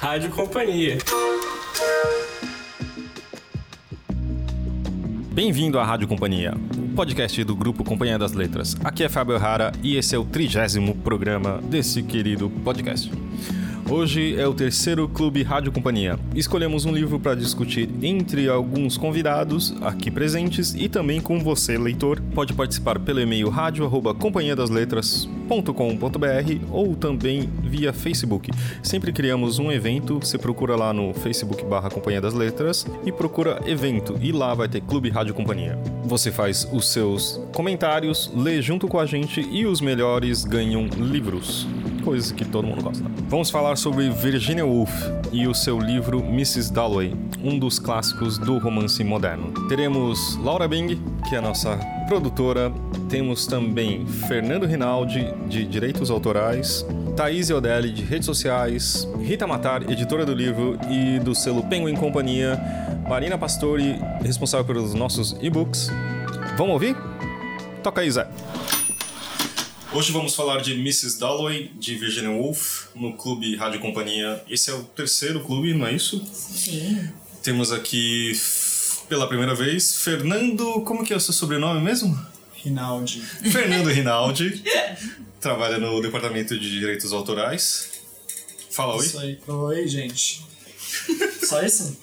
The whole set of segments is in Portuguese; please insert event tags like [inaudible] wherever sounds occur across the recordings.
Rádio Companhia. Bem-vindo à Rádio Companhia, o podcast do grupo Companhia das Letras. Aqui é Fábio Rara e esse é o trigésimo programa desse querido podcast. Hoje é o terceiro Clube Rádio Companhia. Escolhemos um livro para discutir entre alguns convidados aqui presentes e também com você, leitor. Pode participar pelo e-mail rádio@companhiadasletras.com.br ou também via Facebook. Sempre criamos um evento, você procura lá no Facebook barra Companhia das Letras e procura evento e lá vai ter Clube Rádio Companhia. Você faz os seus comentários, lê junto com a gente e os melhores ganham livros coisas que todo mundo gosta. Vamos falar sobre Virginia Woolf e o seu livro Mrs. Dalloway, um dos clássicos do romance moderno. Teremos Laura Bing, que é a nossa produtora, temos também Fernando Rinaldi, de Direitos Autorais, Thaís Odelli, de Redes Sociais, Rita Matar, editora do livro e do selo Penguin Companhia, Marina Pastori, responsável pelos nossos e-books. Vamos ouvir? Toca aí, Zé. Hoje vamos falar de Mrs. Dalloway, de Virginia Woolf, no Clube Rádio Companhia. Esse é o terceiro clube, não é isso? Sim. Temos aqui, pela primeira vez, Fernando. Como que é o seu sobrenome mesmo? Rinaldi. Fernando Rinaldi. trabalha no Departamento de Direitos Autorais. Fala oi. Isso aí. Oi, gente. Só isso?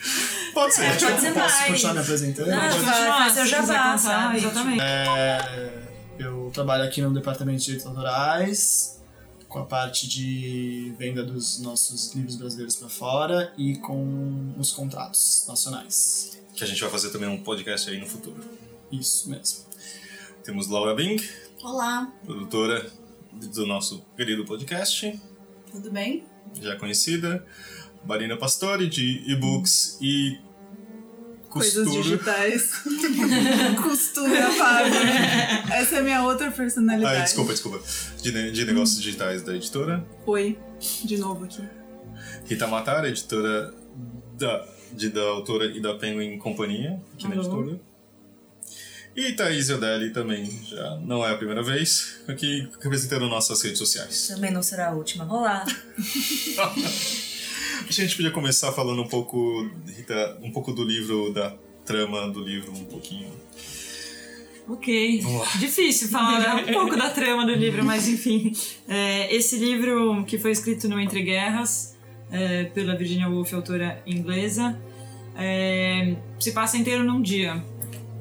Pode ser. É, pode ser Posso mais. continuar me apresentando? Não, Pode- vai, quiser contar, sabe? Exatamente. É, eu trabalho aqui no Departamento de Direitos Autorais, com a parte de venda dos nossos livros brasileiros para fora e com os contratos nacionais. Que a gente vai fazer também um podcast aí no futuro. Isso mesmo. Temos Laura Bing, Olá, produtora do nosso querido podcast. tudo bem? já conhecida, Marina Pastore, de e-books e Coisas digitais. [laughs] Costura, Fábio. Essa é a minha outra personalidade. Ah, desculpa, desculpa. De, de negócios digitais da editora. Oi, de novo aqui. Rita Matar, editora da, de, da autora e da Penguin Companhia, aqui na Alô. editora. E Thaís Odelli também, já não é a primeira vez, aqui representando nossas redes sociais. Também não será a última. Olá. [laughs] A gente podia começar falando um pouco, Rita, um pouco do livro, da trama do livro, um pouquinho. Ok. Difícil falar um [laughs] pouco da trama do livro, mas enfim. É, esse livro, que foi escrito no Entre Guerras, é, pela Virginia Woolf, autora inglesa, é, se passa inteiro num dia.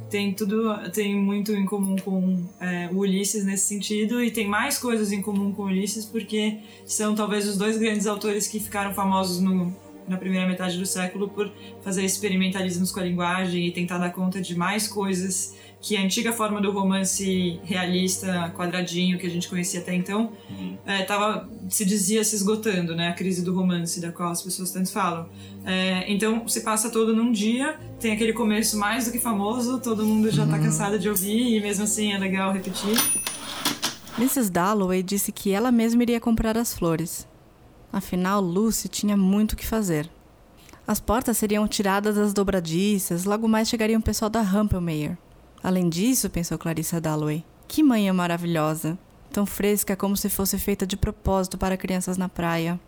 Tem tudo, tem muito em comum com é, o Ulisses nesse sentido e tem mais coisas em comum com o Ulisses porque são talvez os dois grandes autores que ficaram famosos no, na primeira metade do século por fazer experimentalismos com a linguagem e tentar dar conta de mais coisas que a antiga forma do romance realista, quadradinho, que a gente conhecia até então, é, tava, se dizia se esgotando, né? A crise do romance, da qual as pessoas tanto falam. É, então, se passa todo num dia, tem aquele começo mais do que famoso, todo mundo já tá cansado de ouvir, e mesmo assim é legal repetir. Mrs. Dalloway disse que ela mesma iria comprar as flores. Afinal, Lucy tinha muito o que fazer. As portas seriam tiradas das dobradiças, logo mais chegaria o pessoal da Rumpelmayer. Além disso, pensou Clarissa Dalloway, que manhã maravilhosa, tão fresca como se fosse feita de propósito para crianças na praia.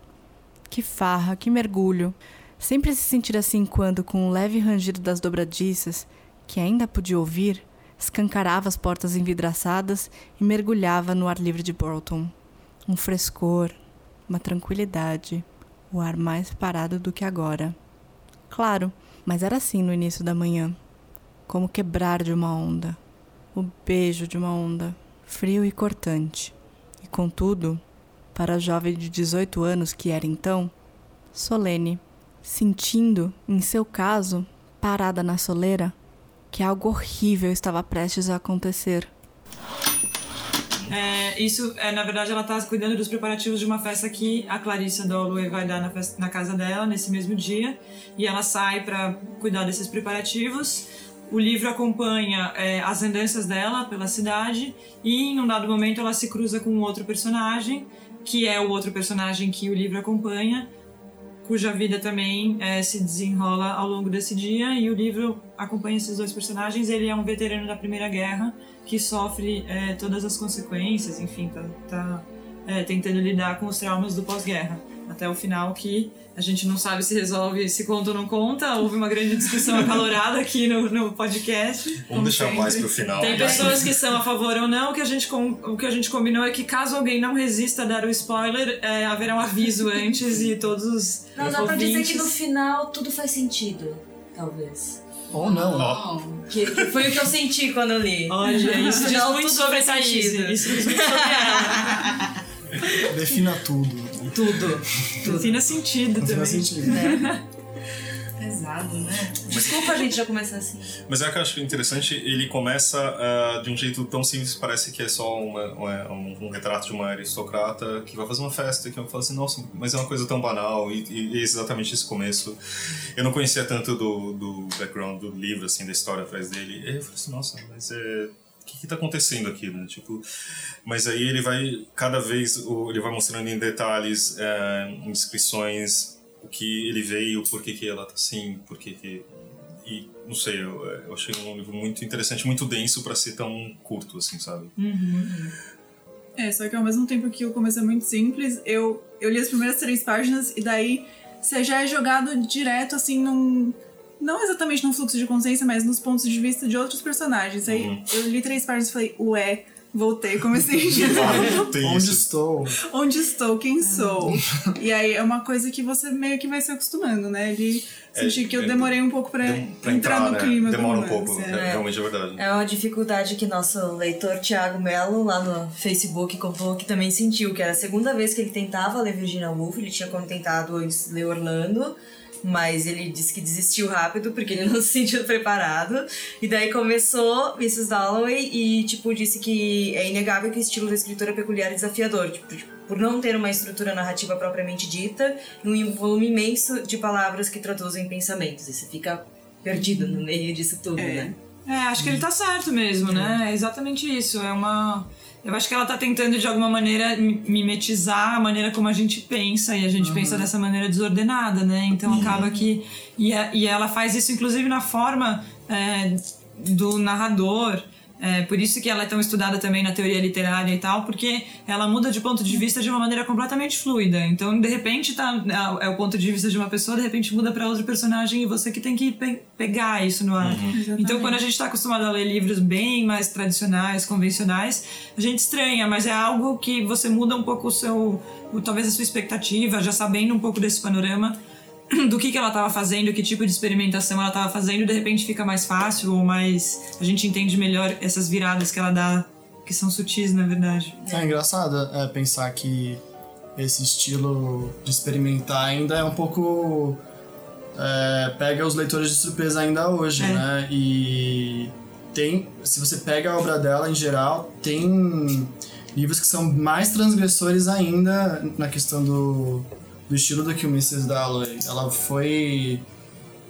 Que farra, que mergulho. Sempre se sentir assim quando, com um leve rangido das dobradiças, que ainda podia ouvir, escancarava as portas envidraçadas e mergulhava no ar livre de Borlton. Um frescor, uma tranquilidade, o ar mais parado do que agora. Claro, mas era assim no início da manhã. Como quebrar de uma onda. O beijo de uma onda, frio e cortante. E contudo, para a jovem de 18 anos que era então, solene, sentindo, em seu caso, parada na soleira, que algo horrível estava prestes a acontecer. É, isso, é, na verdade, ela tá cuidando dos preparativos de uma festa que a Clarissa Dalloway vai dar na, festa- na casa dela nesse mesmo dia. E ela sai para cuidar desses preparativos. O livro acompanha é, as andanças dela pela cidade e, em um dado momento, ela se cruza com um outro personagem, que é o outro personagem que o livro acompanha, cuja vida também é, se desenrola ao longo desse dia. E o livro acompanha esses dois personagens. Ele é um veterano da Primeira Guerra que sofre é, todas as consequências, enfim, tá, tá, é, tentando lidar com os traumas do pós-guerra. Até o final que a gente não sabe se resolve, se conta ou não conta. Houve uma grande discussão acalorada aqui no, no podcast. Vamos deixar sempre. mais pro final. Tem pessoas que são a favor ou não. O que a gente, com- o que a gente combinou é que caso alguém não resista a dar o spoiler, é, haverá um aviso antes e todos os Não, dá pra dizer que no ouvintes- final tudo faz sentido. Talvez. Ou não. Ó, Que, que foi o que eu senti quando eu li. Olha, isso diz Não, muito tudo sobre a faz Thaís. sentido. Isso diz muito sobre ela. Defina tudo. Tudo. Defina sentido Não também. faz sentido. [laughs] Pesado, né? Desculpa a gente já começar assim. Mas é que eu acho interessante, ele começa ah, de um jeito tão simples, parece que é só uma- uma- um, um retrato de uma aristocrata que vai fazer uma festa, que eu falo assim, nossa, mas é uma coisa tão banal, e, e é exatamente esse começo. Eu não conhecia tanto do, do background do livro, assim, da história atrás dele, e eu falei assim, nossa, mas é... Que, que tá acontecendo aqui, né? Tipo, mas aí ele vai, cada vez, ele vai mostrando em detalhes, eh, em descrições, o que ele veio, por que, que ela tá assim, por que, que e não sei, eu, eu achei um livro muito interessante, muito denso pra ser tão curto, assim, sabe? É, só que ao mesmo tempo que o começo é muito simples, eu, eu li as primeiras três páginas e daí você já é jogado direto, assim, num. Não exatamente num fluxo de consciência, mas nos pontos de vista de outros personagens. Aí Uhum. eu li três páginas e falei, ué, voltei, comecei de [laughs] novo. Ah, Onde isso. estou? Onde estou? Quem sou? e aí é uma coisa que você meio que vai se acostumando, né? Ele senti que eu é, demorei um pouco pra, Dem- pra entrar, no né? clima Demora do um pouco, é. é, realmente é verdade. É uma dificuldade que nosso leitor Thiago Mello, lá no Facebook, contou que também sentiu, que era a segunda vez que ele tentava ler Virginia Woolf, ele tinha como tentado antes ler Orlando, mas ele disse que desistiu rápido porque ele [laughs] não se sentiu preparado. E daí começou Mrs. Dalloway e, tipo, disse que é inegável que o estilo da escritora é peculiar e desafiador, tipo, por não ter uma estrutura narrativa propriamente dita e um volume imenso de palavras que traduzem pensamentos. E você fica perdido no meio disso tudo, É. né? É, acho que ele tá certo mesmo, né? É exatamente isso. É uma. Eu acho que ela tá tentando de alguma maneira mi- mimetizar a maneira como a gente pensa e a gente pensa dessa maneira desordenada, né? Então acaba que. E, a- e ela faz isso inclusive na forma é, do narrador. É, por isso que ela é tão estudada também na teoria literária e tal, porque ela muda de ponto de vista de uma maneira completamente fluida. Então, de repente, tá, é o ponto de vista de uma pessoa, de repente muda para outro personagem e você que tem que pe- pegar isso no ar. Então, quando a gente está acostumado a ler livros bem mais tradicionais, convencionais, a gente estranha, mas é algo que você muda um pouco o seu, talvez a sua expectativa, já sabendo um pouco desse panorama do que, que ela estava fazendo, que tipo de experimentação ela estava fazendo, de repente fica mais fácil ou mais a gente entende melhor essas viradas que ela dá, que são sutis, na verdade. É engraçado é, pensar que esse estilo de experimentar ainda é um pouco. é, pega os leitores de surpresa ainda hoje, É. né? E tem. Se você pega a obra dela em geral, tem livros que são mais transgressores ainda na questão do, do estilo do que o Mrs. Dalloway. Ela foi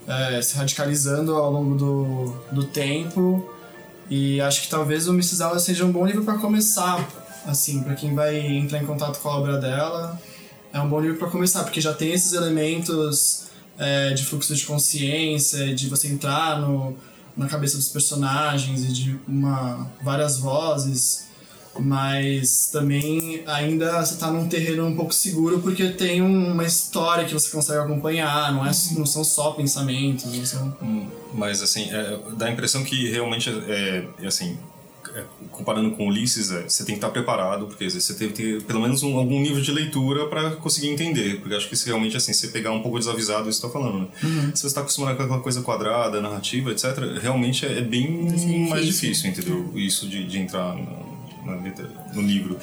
é, se radicalizando ao longo do, do tempo. E acho que talvez o Mrs. Dalloway seja um bom livro para começar, assim, para quem vai entrar em contato com a obra dela. É um bom livro para começar, porque já tem esses elementos é, de fluxo de consciência, de você entrar no, na cabeça dos personagens e de uma, várias vozes. Mas também ainda você tá num terreno um pouco seguro porque tem um- uma história que você consegue acompanhar, não, é, não são só pensamentos, não são... Mas, assim, é, dá a impressão que realmente, é, é, assim, é, comparando com Ulisses, é, você tem que estar preparado, porque às vezes você tem que ter pelo menos um- algum nível de leitura para conseguir entender. Porque acho que se realmente, assim, você pegar um pouco desavisado, isso que tá falando, né? Se você está acostumado com aquela coisa quadrada, narrativa, etc., realmente é, é bem mais difícil, entendeu? Isso de, de entrar na, no livro.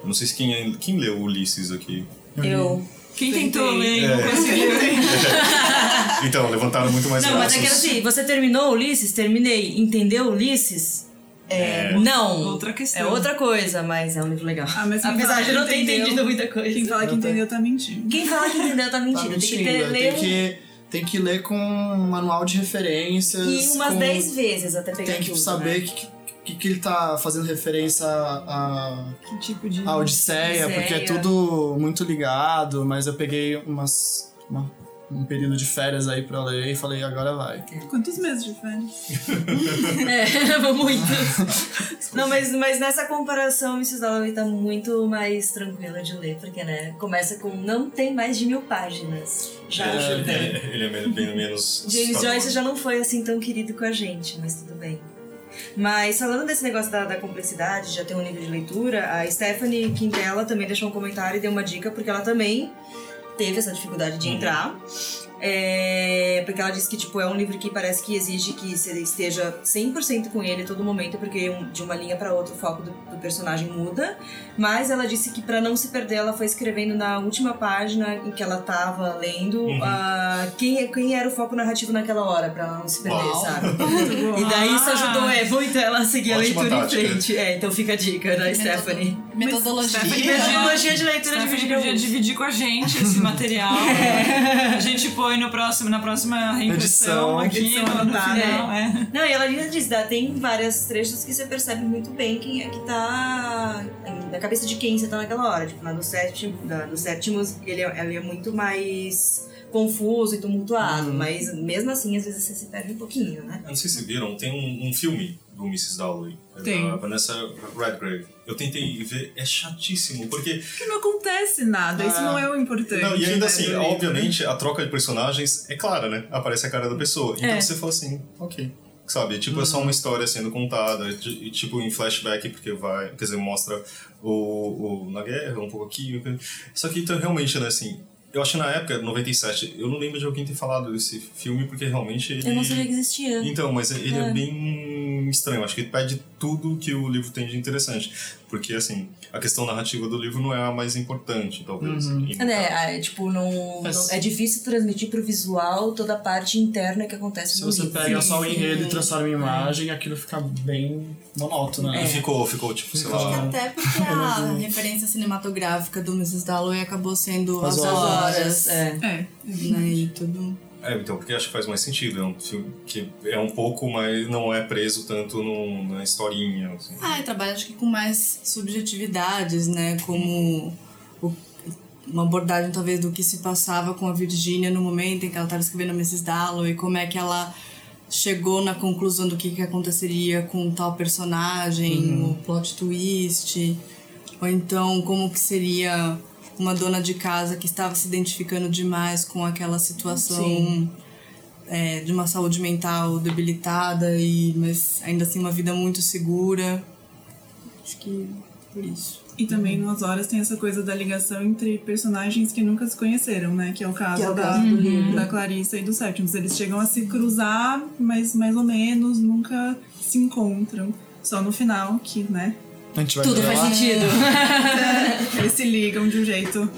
Eu não sei se quem, é- quem leu Ulisses aqui. Eu. Quem tentou ler e não É. conseguiu. [laughs] Então, levantaram muito mais Não, mas braços. é que era assim, você terminou Ulisses? Terminei. Entendeu Ulisses? É, não. Outra questão. É outra coisa, mas é um livro legal. Ah, mas Apesar de que não ter entendeu- entendido muita coisa. Quem fala que Eu entendeu tá mentindo. Quem fala que entendeu tá mentindo. Tá tem que mentindo, ter, tem ler um- que, tem que ler com um manual de referências. e umas com- 10 vezes até pegar Tem que tudo, saber né? que, que, que ele tá fazendo referência a, Que tipo de. a Odisseia, Odisseia. porque é tudo muito ligado, mas eu peguei umas, uma- um período de férias aí pra ler e falei, agora vai. Quantos meses de férias? [laughs] É, muitos. Não, mas, mas nessa comparação, Mrs. Dalloway tá muito mais tranquila de ler, porque, né, começa com não tem mais de mil páginas. Já É, ajuda. Ele é bem, bem menos. James. Joyce já não foi assim tão querido com a gente, mas tudo bem. Mas falando desse negócio da, da complexidade, já ter um nível de leitura, a Stephanie Quintela também deixou um comentário e deu uma dica, porque ela também teve essa dificuldade de entrar. É, porque ela disse que tipo, é um livro que parece que exige que você esteja 100% com ele a todo momento, porque um- de uma linha para outra o foco do, do personagem muda. Mas ela disse que para não se perder, ela foi escrevendo na última página em que ela tava lendo Uhum. ah, quem, quem era o foco narrativo naquela hora, pra ela não se perder, Uau. sabe? [laughs] E daí isso ajudou é, muito ela a seguir a Ótima leitura tática. em frente. É, então fica a dica da Stephanie. Metodologia. Stephanie Metodologia de leitura de Stephanie Virginia podia dividir com a gente esse [laughs] material. A gente põe no próximo, na próxima reimpressão Edição. aqui Edição no, no anotada. final. É. Não, e ela ainda diz, dá, tem vários trechos que você percebe muito bem quem é que tá na cabeça de quem você tá naquela hora. Tipo, na do sétimo, da, do sétimos, ele é, ele é muito mais confuso e tumultuado, mas mesmo assim, às vezes você se perde um pouquinho, né? Eu não sei se viram, tem um, um filme do Mrs. Dalloway. Tem. Da Vanessa Redgrave. Eu tentei ver, é chatíssimo, porque. Porque não acontece nada, isso Ah. não é o importante. Não, e ainda né, assim, obviamente, a troca de personagens é clara, né? Aparece a cara da pessoa. Então É. você fala assim, ok. Sabe, tipo, é só uma história sendo contada, e, tipo, em flashback, porque vai, quer dizer, mostra o, o na guerra, um pouco aqui. Só que, então, realmente, né, assim, eu acho que na época, 97, eu não lembro de alguém ter falado desse filme, porque realmente ele... Eu não sabia que existia. Então, mas ele é. É. bem estranho. Acho que ele pede tudo que o livro tem de interessante. Porque, assim, a questão narrativa do livro não é a mais importante, talvez. Uhum. É, é, tipo, não, Mas- não- é difícil transmitir pro visual toda a parte interna que acontece Se no você livro. pega Sim, só o enredo e transforma em imagem, aquilo fica bem monótono, né? E ficou, ficou, tipo, sei Ficou. lá... Até porque [laughs] a referência cinematográfica do Mrs. Dalloway acabou sendo As as, As horas, horas, é. É, né, e tudo. É, então, porque acho que faz mais sentido. É um filme que é um pouco, mas não é preso tanto no, na historinha. Assim. Ah, e trabalha acho que com mais subjetividades, né? Como o- uma abordagem talvez do que se passava com a Virginia no momento em que ela estava escrevendo a Mrs. Dalloway, como é que ela chegou na conclusão do que, que aconteceria com tal personagem, o plot twist, ou então como que seria uma dona de casa que estava se identificando demais com aquela situação é, de uma saúde mental debilitada e mas ainda assim uma vida muito segura acho que por isso E também nas horas tem essa coisa da ligação entre personagens que nunca se conheceram, né? Que é o caso, é o da, caso do livro. da Clarissa e do Sétimos. Eles chegam a se cruzar, mas mais ou menos nunca se encontram. Só no final que, né? A gente vai Tudo faz lá. sentido. Eles se ligam de um jeito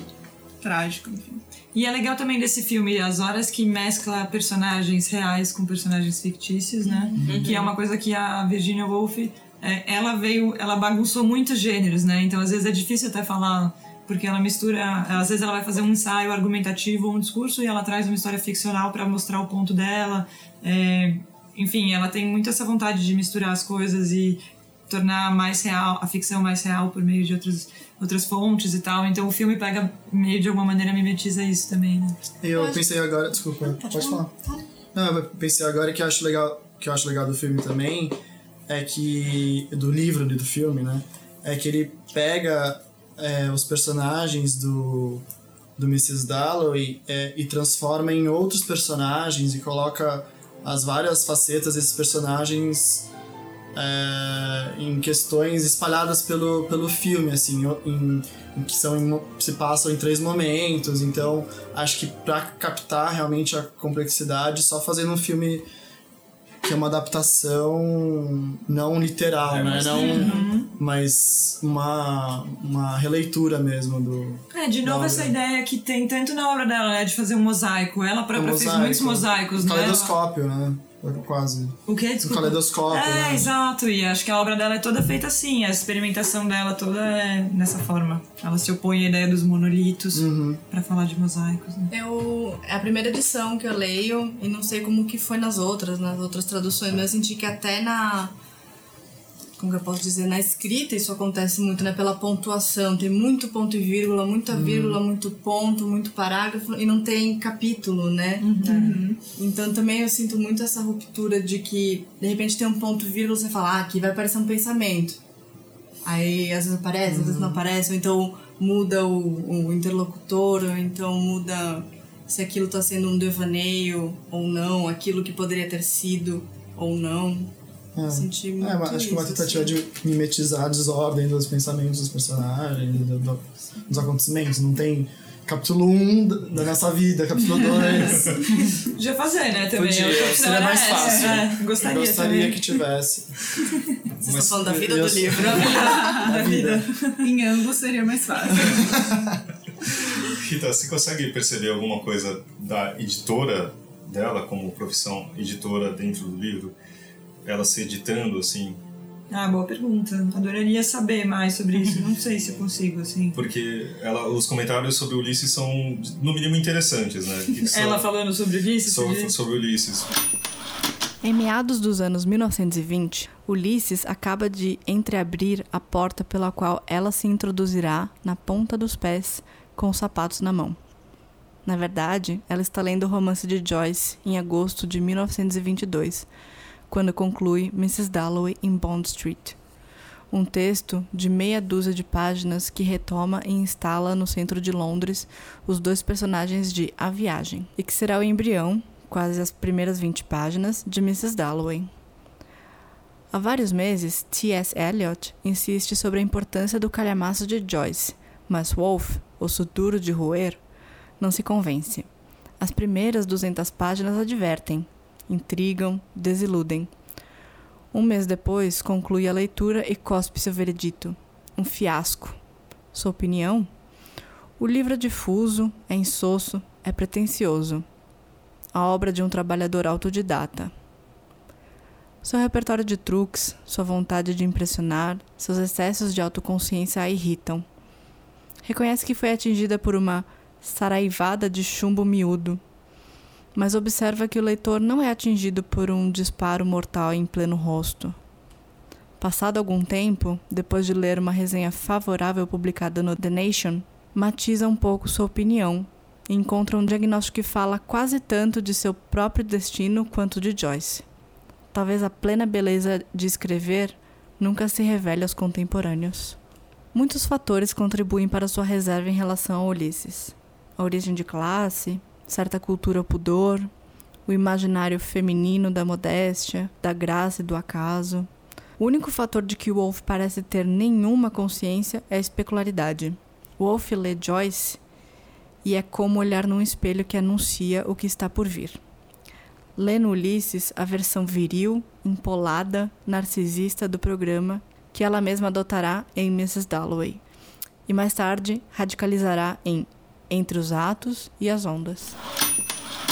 trágico, enfim. E é legal também desse filme as horas que mescla personagens reais com personagens fictícios, né? Que é uma coisa que a Virginia Woolf, é, ela veio, ela bagunçou muitos gêneros, né? Então às vezes é difícil até falar porque ela mistura, às vezes ela vai fazer um ensaio argumentativo ou um discurso e ela traz uma história ficcional para mostrar o ponto dela. É, enfim, ela tem muito essa vontade de misturar as coisas e tornar mais real a ficção mais real por meio de outros, outras fontes e tal. Então o filme pega meio de alguma maneira mimetiza isso também, né? Eu pensei agora, desculpa, pode, falar. Não, eu pensei agora que eu acho legal, que eu acho legal do filme também é que do livro e do filme, né? É que ele pega é, os personagens do do Mrs. Dalloway é, e transforma em outros personagens e coloca as várias facetas desses personagens é, em questões espalhadas pelo, pelo filme, assim, em, em que são em se passam em três momentos. Então, acho que para captar realmente a complexidade, só fazendo um filme que é uma adaptação não literal, né? Não, mas uma, uma releitura mesmo do. É, de novo essa ideia que tem tanto na obra dela, né, de fazer um mosaico. Ela própria Um fez mosaico. muitos mosaicos, Um né? caleidoscópio, né? Quase. O quê? Um Desculpa. caleidoscópio, É, né? exato. E acho que a obra dela é toda feita assim. A experimentação dela toda é nessa forma. Ela se opõe à ideia dos monolitos Uhum. pra falar de mosaicos. Né? Eu é a primeira edição que eu leio e não sei como que foi nas outras, nas outras traduções, mas eu senti que até na como que eu posso dizer, na escrita isso acontece muito, né? Pela pontuação. Tem muito ponto e vírgula, muita vírgula, muito ponto, muito parágrafo e não tem capítulo, né? Então também eu sinto muito essa ruptura de que de repente tem um ponto e vírgula você fala, ah, aqui vai aparecer um pensamento. Aí às vezes aparece, às vezes não aparece, ou então muda o, o interlocutor, ou então muda se aquilo está sendo um devaneio ou não, aquilo que poderia ter sido ou não. É. Senti muito É, mas acho que uma isso, tentativa assim. de mimetizar a desordem dos pensamentos dos personagens, do- do- dos acontecimentos. Não tem capítulo 1 um da nossa vida, capítulo [laughs] 2. Podia fazer, né, também. Podia, A outra opção seria mais essa. fácil. É, gostaria, Gostaria também. que tivesse. Vocês estão falando da vida eu- ou do livro? [laughs] Da vida. Em ambos seria mais fácil. [laughs] Rita, você consegue perceber alguma coisa da editora dela, como profissão editora dentro do livro? Ela se editando, assim? Ah, boa pergunta. Adoraria saber mais sobre isso. Não sei se eu consigo, assim. Porque ela, os comentários sobre Ulisses são, no mínimo, interessantes, né? [laughs] São- Ela falando sobre Ulisses? sobre, podia- sobre Ulisses. Em meados dos anos 1920, Ulisses acaba de entreabrir a porta pela qual ela se introduzirá na ponta dos pés com os sapatos na mão. Na verdade, ela está lendo o romance de Joyce em agosto de 1922, quando conclui Mrs. Dalloway em Bond Street. Um texto de meia dúzia de páginas que retoma e instala no centro de Londres os dois personagens de A Viagem, e que será o embrião, quase as primeiras 20 páginas, de Mrs. Dalloway. Há vários meses, T.S. Eliot insiste sobre a importância do calhamaço de Joyce, mas Wolfe, osso duro de roer, não se convence. As primeiras 200 páginas advertem, intrigam, desiludem. Um mês depois, conclui a leitura e cospe seu veredito. Um fiasco. Sua opinião? O livro é difuso, é insosso, é pretensioso. A obra de um trabalhador autodidata. Seu repertório de truques, sua vontade de impressionar, seus excessos de autoconsciência a irritam. Reconhece que foi atingida por uma saraivada de chumbo miúdo, mas observa que o leitor não é atingido por um disparo mortal em pleno rosto. Passado algum tempo, depois de ler uma resenha favorável publicada no The Nation, matiza um pouco sua opinião e encontra um diagnóstico que fala quase tanto de seu próprio destino quanto de Joyce. Talvez a plena beleza de escrever nunca se revele aos contemporâneos. Muitos fatores contribuem para sua reserva em relação a Ulisses. A origem de classe, certa cultura pudor, o imaginário feminino da modéstia, da graça e do acaso. O único fator de que Wolfe parece ter nenhuma consciência é a especularidade. Wolfe lê Joyce e é como olhar num espelho que anuncia o que está por vir. Lê no Ulisses a versão viril, empolada, narcisista do programa que ela mesma adotará em Mrs. Dalloway e mais tarde radicalizará em Entre os Atos e as Ondas.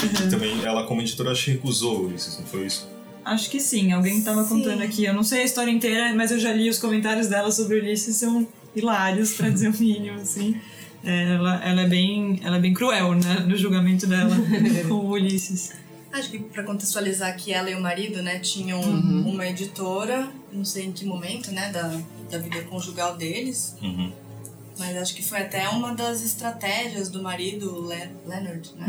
E também ela, como editora, acho que recusou Ulisses, não foi isso? Acho que sim, alguém estava contando aqui. Eu não sei a história inteira, mas eu já li os comentários dela sobre Ulisses, são hilários, pra dizer o mínimo, assim. É, ela, ela, é bem, ela é bem cruel, né, no julgamento dela [laughs] com o Ulisses. Acho que para contextualizar que ela e o marido, né, tinham uma editora, não sei em que momento, né, da, da vida conjugal deles, Uhum. Mas acho que foi até uma das estratégias do marido, Le Leonard, né,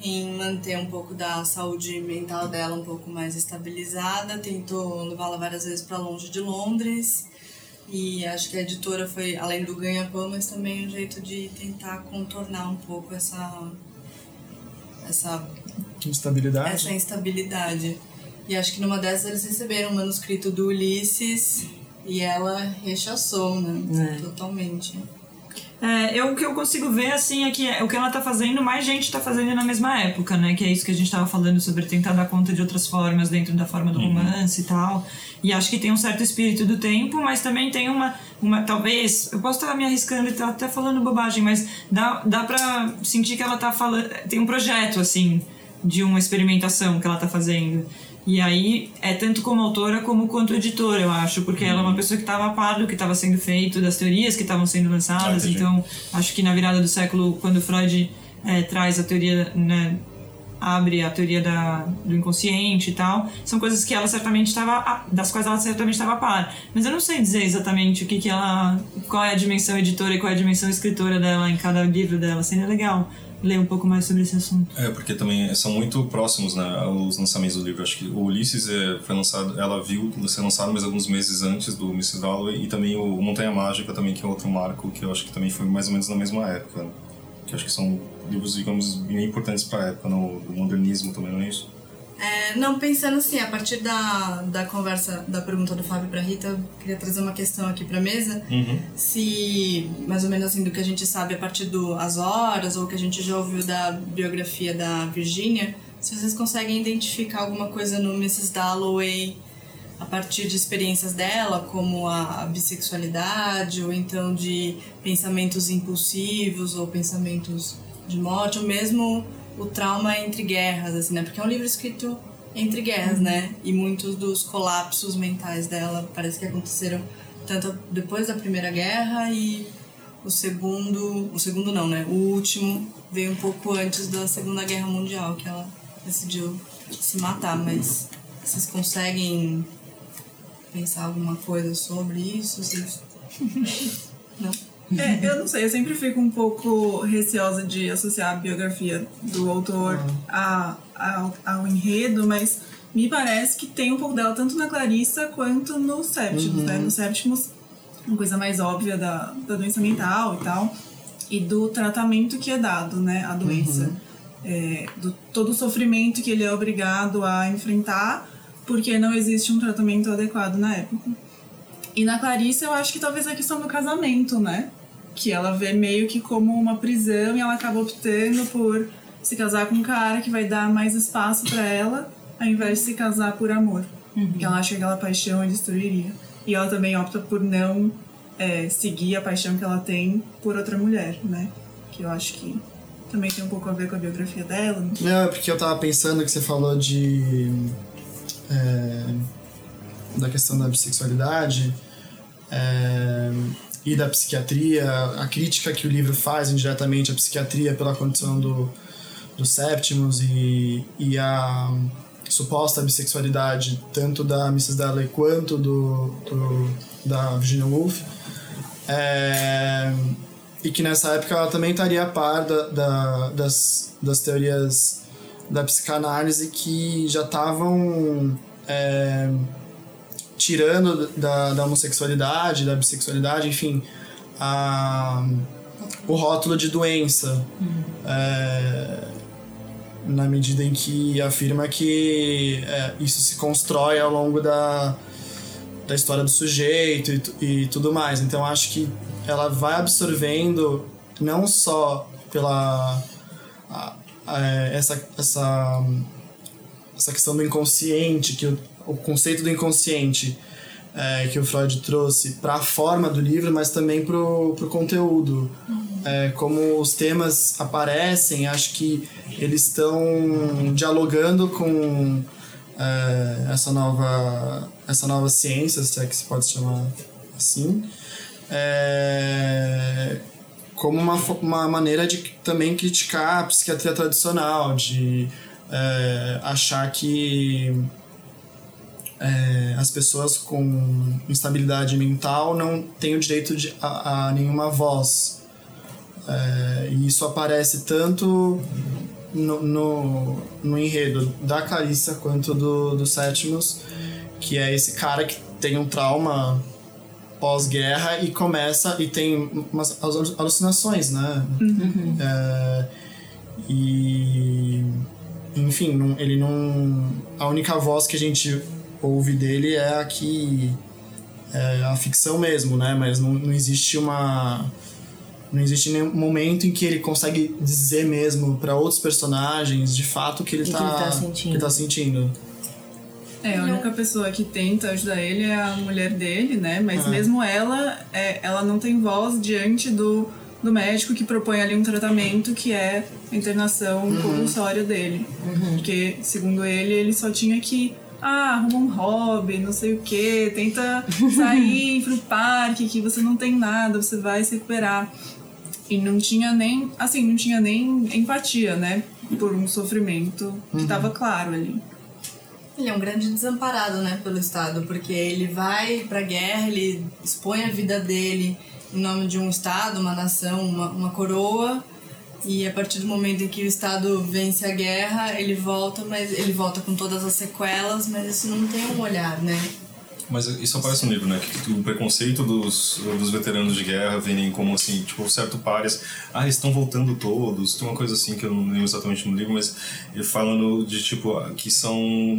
em manter um pouco da saúde mental dela um pouco mais estabilizada, tentou levá-la várias vezes para longe de Londres. E acho que a editora foi, além do ganha-pão, mas também um jeito de tentar contornar um pouco essa, essa Instabilidade. essa instabilidade. E acho que numa dessas eles receberam um manuscrito do Ulisses e ela rechaçou, né? É. Totalmente. É, eu, o que eu consigo ver, assim, é que o que ela tá fazendo, mais gente tá fazendo na mesma época, né? Que é isso que a gente tava falando sobre tentar dar conta de outras formas dentro da forma do romance e tal. E acho que tem um certo espírito do tempo, mas também tem uma, uma talvez, eu posso estar me arriscando e estar até falando bobagem, mas dá, dá pra sentir que ela tá falando, tem um projeto, assim, de uma experimentação que ela tá fazendo. E aí é tanto como autora como quanto editora, eu acho, porque ela é uma pessoa que estava a par do que estava sendo feito, das teorias que estavam sendo lançadas. Ah, então, acho que na virada do século, quando Freud eh, traz a teoria, né, abre a teoria da, do inconsciente e tal, são coisas que ela certamente estava, das quais ela certamente estava a par. Mas eu não sei dizer exatamente o que, que ela, qual é a dimensão editora e qual é a dimensão escritora dela em cada livro dela. Seria legal ler um pouco mais sobre esse assunto. É, porque também são muito próximos, né, os lançamentos do livro. Acho que o Ulisses é, foi lançado, ela viu ser lançado mais alguns meses antes do Mrs. Dalloway e também o Montanha Mágica também, que é outro marco, que eu acho que também foi mais ou menos na mesma época. Né? Que acho que são livros, digamos, bem importantes para a época, no, do modernismo também, não é isso? É, não, pensando assim, a partir da, da conversa, da pergunta do Fábio para Rita, eu queria trazer uma questão aqui para mesa. Uhum. Se, mais ou menos assim, do que a gente sabe a partir do As Horas, ou que a gente já ouviu da biografia da Virginia, se vocês conseguem identificar alguma coisa no Mrs. Dalloway a partir de experiências dela, como a bissexualidade, ou então de pensamentos impulsivos, ou pensamentos de morte, ou mesmo o trauma entre guerras, assim, né? Porque é um livro escrito entre guerras, né? E muitos dos colapsos mentais dela parece que aconteceram tanto depois da Primeira Guerra e o segundo, o segundo não, né? O último veio um pouco antes da Segunda Guerra Mundial, que ela decidiu se matar, mas vocês conseguem pensar alguma coisa sobre isso? Vocês... [laughs] não? É, eu não sei, eu sempre fico um pouco receosa de associar a biografia do autor a, a, ao enredo, mas me parece que tem um pouco dela tanto na Clarissa quanto no Séptimos, né? No Séptimos, uma coisa mais óbvia da, da doença mental e tal, e do tratamento que é dado, né, à doença. É, do todo o sofrimento que ele é obrigado a enfrentar porque não existe um tratamento adequado na época. E na Clarice eu acho que talvez a questão do casamento, né? Que ela vê meio que como uma prisão e ela acaba optando por se casar com um cara que vai dar mais espaço para ela, ao invés de se casar por amor. Porque ela acha que aquela paixão a destruiria. E ela também opta por não é, seguir a paixão que ela tem por outra mulher, né? Que eu acho que também tem um pouco a ver com a biografia dela. Não, é porque eu tava pensando que você falou de. é, da questão da bissexualidade é, e da psiquiatria, a crítica que o livro faz indiretamente à psiquiatria pela condição do, do Septimus e, e a suposta bissexualidade tanto da Mrs. Dalloway quanto do, do da Virginia Woolf. É, e que nessa época ela também estaria a par da, da, das, das teorias da psicanálise que já estavam é, tirando da, da homossexualidade, da bissexualidade, enfim, a, o rótulo de doença. É, na medida em que afirma que é, isso se constrói ao longo da, da história do sujeito e, e tudo mais. Então acho que ela vai absorvendo não só pela a- a- essa, essa, essa questão do inconsciente, que o, o conceito do inconsciente é, que o Freud trouxe para a forma do livro, mas também para o conteúdo. É, como os temas aparecem, acho que eles estão dialogando com é, essa nova essa nova ciência, se é que se pode chamar assim, é, como uma, uma maneira de também criticar a psiquiatria tradicional, de é, achar que é, as pessoas com instabilidade mental não têm o direito de, a, a nenhuma voz. É, e isso aparece tanto no, no, no enredo da Carissa quanto do, do Sétimos, que é esse cara que tem um trauma pós-guerra e começa e tem umas alu- alucinações, né? É, e enfim, não- ele não. A única voz que a gente ouve dele é a que. É a ficção mesmo, né? Mas não, não existe uma. Não existe nenhum momento em que ele consegue dizer mesmo para outros personagens de fato o que ele, tá, ele tá sentindo. tá sentindo. É, a única pessoa que tenta ajudar ele é a mulher dele, né? Mas Ah. mesmo ela, é, ela não tem voz diante do, do médico que propõe ali um tratamento que é a internação compulsória dele. Porque, segundo ele, ele só tinha que. Ah, arruma um hobby, não sei o que, tenta sair [laughs] pro parque, que você não tem nada, você vai se recuperar. E não tinha nem, assim, não tinha nem empatia, né? por um sofrimento que estava claro ali. Ele é um grande desamparado, né, pelo Estado, porque ele vai pra guerra, ele expõe a vida dele em nome de um Estado, uma nação, uma, uma coroa, e a partir do momento em que o Estado vence a guerra, ele volta, mas ele volta com todas as sequelas, mas isso não tem um olhar, né? Mas isso aparece no livro, né? Que o preconceito dos, dos veteranos de guerra vêm como assim, tipo, certo pares. Ah, estão voltando todos. Tem uma coisa assim que eu não lembro exatamente no livro, mas ele falando de tipo, que são.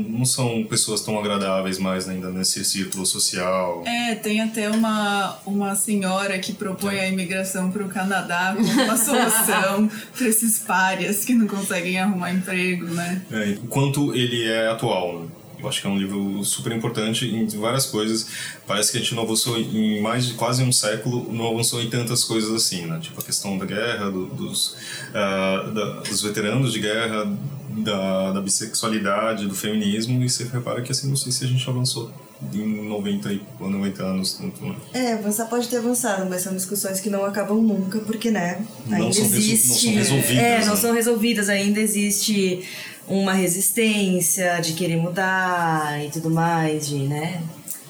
não são pessoas tão agradáveis mais ainda nesse círculo social. É, tem até uma, uma senhora que propõe a imigração para o Canadá como uma [laughs] solução para esses párias que não conseguem arrumar emprego, né? É, o quanto ele é atual, né? Eu acho que é um livro super importante em várias coisas. Parece que a gente não avançou em mais de quase um século, não avançou em tantas coisas assim, né? Tipo a questão da guerra, do, dos, uh, da, dos veteranos de guerra, da, da bissexualidade, do feminismo. E você repara que assim, não sei se a gente avançou em 90 ou 90 anos. Tanto, né? É, avançar pode ter avançado, mas são discussões que não acabam nunca, porque, né, ainda não existe... Não são resolvidas. É, não né? são resolvidas, ainda existe uma resistência de querer mudar e tudo mais, de, né,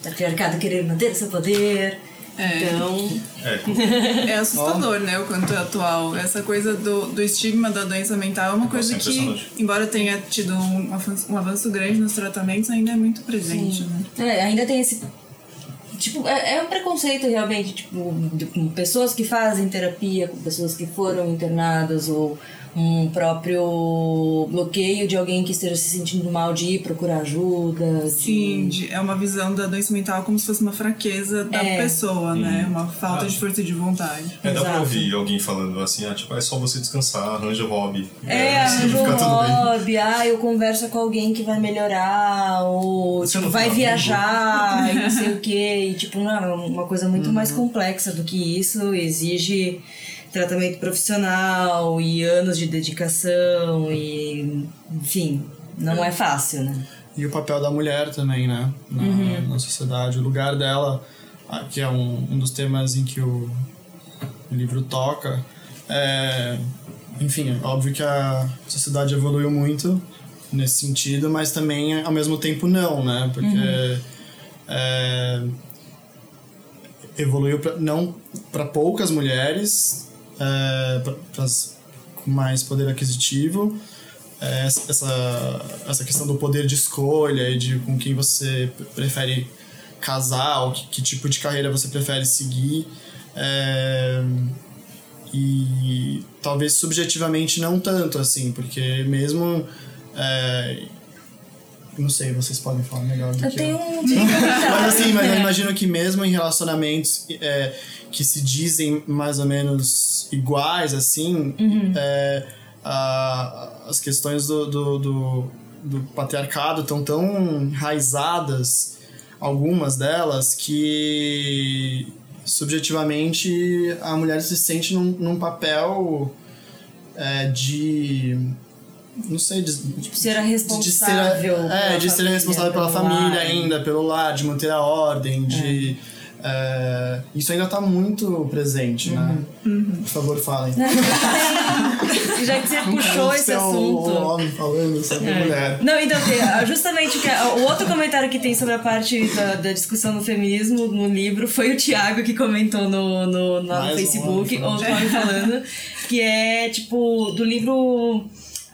patriarcado querer manter seu poder. É. Então, É, [laughs] É assustador, né, o quanto é atual. Essa coisa do, do estigma da doença mental é uma coisa que, embora tenha tido um, avanço- um avanço grande nos tratamentos, ainda é muito presente, né? É, ainda tem esse. Tipo, é, é um preconceito realmente, tipo, de- com pessoas que fazem terapia, com pessoas que foram internadas, ou um próprio bloqueio de alguém que esteja se sentindo mal de ir procurar ajuda. Sim, de- é uma visão da doença mental como se fosse uma fraqueza da É. pessoa, né? Uma falta Ah. de força de vontade. é, dá pra Exato. ouvir alguém falando assim, ah, tipo, é só você descansar, arranja o hobby. É, arranja fica um tudo bem. hobby, ah, eu converso com alguém que vai melhorar, ou tipo, vai tá viajar e não sei o quê. E tipo, não, é uma coisa muito mais Uhum. complexa do que isso, exige tratamento profissional e anos de dedicação e enfim, não é fácil, né? E o papel da mulher também, né? Na, na sociedade. O lugar dela, ah, que é um, um dos temas em que o, o livro toca. É, enfim, é óbvio que a sociedade evoluiu muito nesse sentido, mas também, ao mesmo tempo, não, né? Porque é, evoluiu pra, não para poucas mulheres, é, para mais poder aquisitivo, é, essa, essa questão do poder de escolha e de com quem você prefere casar, ou que, que tipo de carreira você prefere seguir. É, e talvez subjetivamente não tanto, assim, porque mesmo. É, não sei, vocês podem falar melhor do Eu que tenho eu. um [laughs] Mas assim, mas eu imagino que mesmo em relacionamentos é, que se dizem mais ou menos iguais, assim, é, a- as questões do, do, do, do patriarcado estão tão enraizadas, algumas delas, que subjetivamente a mulher se sente num, num papel é, de. Não sei, de, ser a de ser, responsável. é, de ser família, responsável pela família lar. ainda, pelo lar, de manter a ordem, de. é, isso ainda tá muito presente, né? Por favor, falem. [laughs] Já que você puxou quero esse assunto. O homem falando sobre a mulher. Não, então, ah, justamente o que- o outro comentário que tem sobre a parte da, da discussão do feminismo no livro foi o Thiago que comentou no, no, no um Facebook, outro homem falando, que é tipo do livro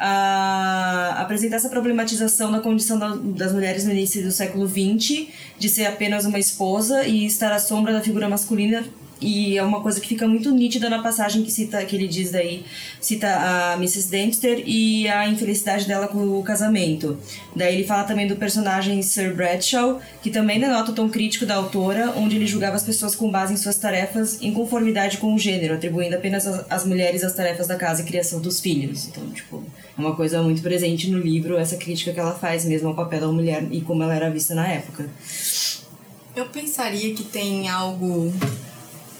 a, apresentar essa problematização da condição da- das mulheres no início do século XX, de ser apenas uma esposa e estar à sombra da figura masculina. E é uma coisa que fica muito nítida na passagem que cita que ele diz daí, cita a Mrs. Dempster e a infelicidade dela com o casamento. Daí ele fala também do personagem Sir Bradshaw, que também denota o tom crítico da autora, onde ele julgava as pessoas com base em suas tarefas em conformidade com o gênero, atribuindo apenas às mulheres as tarefas da casa e criação dos filhos. Então, tipo, é uma coisa muito presente no livro, essa crítica que ela faz mesmo ao papel da mulher e como ela era vista na época. Eu pensaria que tem algo.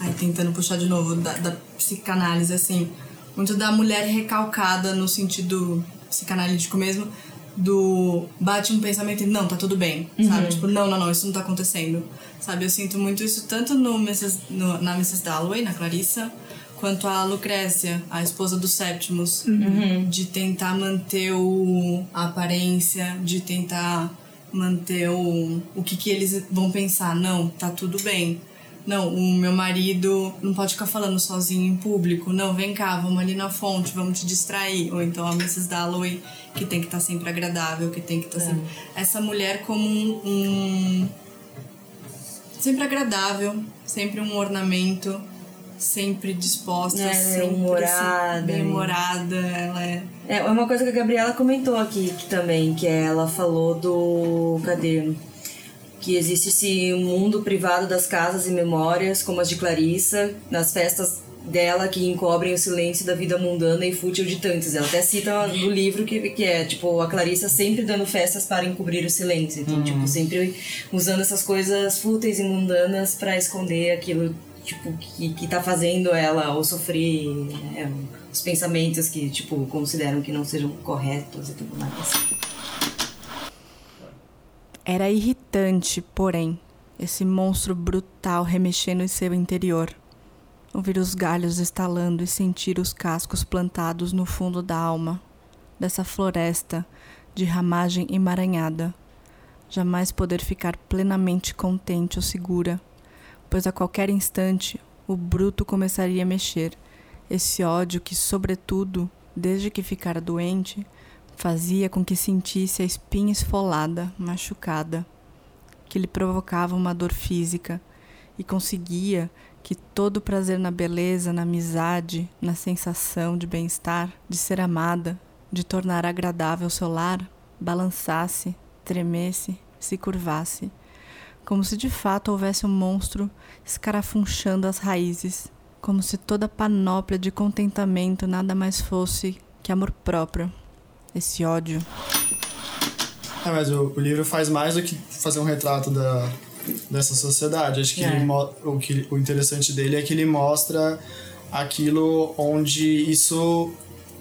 Ai, tentando puxar de novo, da, da psicanálise, assim. Muito da mulher recalcada no sentido psicanalítico mesmo. Do bate um pensamento e não, tá tudo bem, sabe? Tipo, não, não, não, isso não tá acontecendo. Sabe? Eu sinto muito isso tanto no Mrs., no, na Mrs. Dalloway, na Clarissa, quanto a Lucrécia, a esposa do Septimus, Uhum. de tentar manter o, a aparência, de tentar manter o, o que, que eles vão pensar. Não, tá tudo bem. Não, o meu marido não pode ficar falando sozinho em público. Não, vem cá, vamos ali na fonte, vamos te distrair. Ou então a Mrs. Dalloway, que tem que estar sempre agradável, que tem que estar sempre. Essa mulher como um- um sempre agradável, sempre um ornamento, sempre disposta, É, sempre humorada, assim, bem né? humorada, ela é É uma coisa que a Gabriela comentou aqui que também, que ela falou do. Cadê? Que existe esse mundo privado das casas e memórias, como as de Clarissa, nas festas dela que encobrem o silêncio da vida mundana e fútil de tantos. Ela até cita no livro que, que é, tipo, a Clarissa sempre dando festas para encobrir o silêncio. Então, tipo, sempre usando essas coisas fúteis e mundanas para esconder aquilo, tipo, que, que tá fazendo ela ou sofrer é, os pensamentos que, tipo, consideram que não sejam corretos e tudo mais. Era irritante, porém, esse monstro brutal remexendo em seu interior. Ouvir os galhos estalando e sentir os cascos plantados no fundo da alma, dessa floresta de ramagem emaranhada. Jamais poder ficar plenamente contente ou segura, pois a qualquer instante o bruto começaria a mexer. Esse ódio que, sobretudo, desde que ficara doente, fazia com que sentisse a espinha esfolada, machucada, que lhe provocava uma dor física, e conseguia que todo o prazer na beleza, na amizade, na sensação de bem-estar, de ser amada, de tornar agradável seu lar, balançasse, tremesse, se curvasse, como se de fato houvesse um monstro escarafunchando as raízes, como se toda a panóplia de contentamento nada mais fosse que amor próprio. Esse ódio. É, mas o, o livro faz mais do que fazer um retrato da, dessa sociedade. Acho que, É. o, que o interessante dele é que ele mostra aquilo onde isso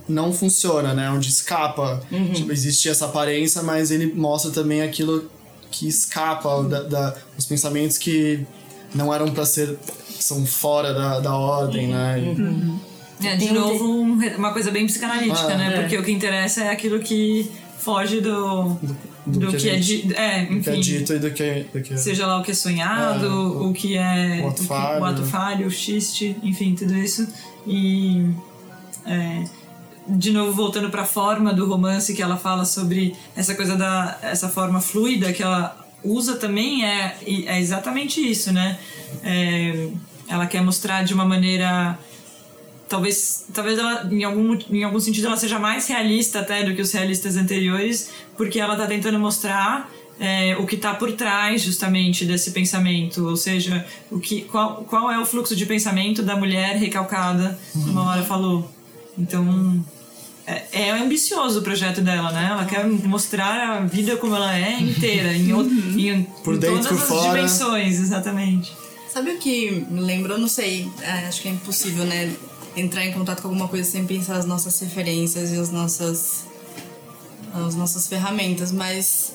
não funciona, né? Onde escapa. Tipo, existe essa aparência, mas ele mostra também aquilo que escapa da, da, os pensamentos que não eram para ser são fora da, da ordem, né? E- É, de novo, um uma coisa bem psicanalítica, Ah, né? é. Porque o que interessa é aquilo que foge do, do, do que que, a é di- É, do que é enfim. dito e do que, do que Seja lá o que é sonhado, É, o- o, que é o ato que- falho, o ato falho, o xiste, enfim, tudo isso. E é, de novo voltando para a forma do romance que ela fala sobre essa coisa da essa forma fluida que ela usa também é é exatamente isso, né? É, ela quer mostrar de uma maneira talvez talvez ela em algum em algum sentido ela seja mais realista até do que os realistas anteriores porque ela está tentando mostrar é, o que está por trás justamente desse pensamento ou seja o que qual, qual é o fluxo de pensamento da mulher recalcada como a Laura falou então é, é ambicioso o projeto dela né ela quer mostrar a vida como ela é inteira em, o- em, Por em dentro, todas por as fora. dimensões exatamente Sabe o que me lembrou? Não sei, é, acho que é impossível, né? Entrar em contato com alguma coisa sem pensar as nossas referências e as nossas, as nossas ferramentas, mas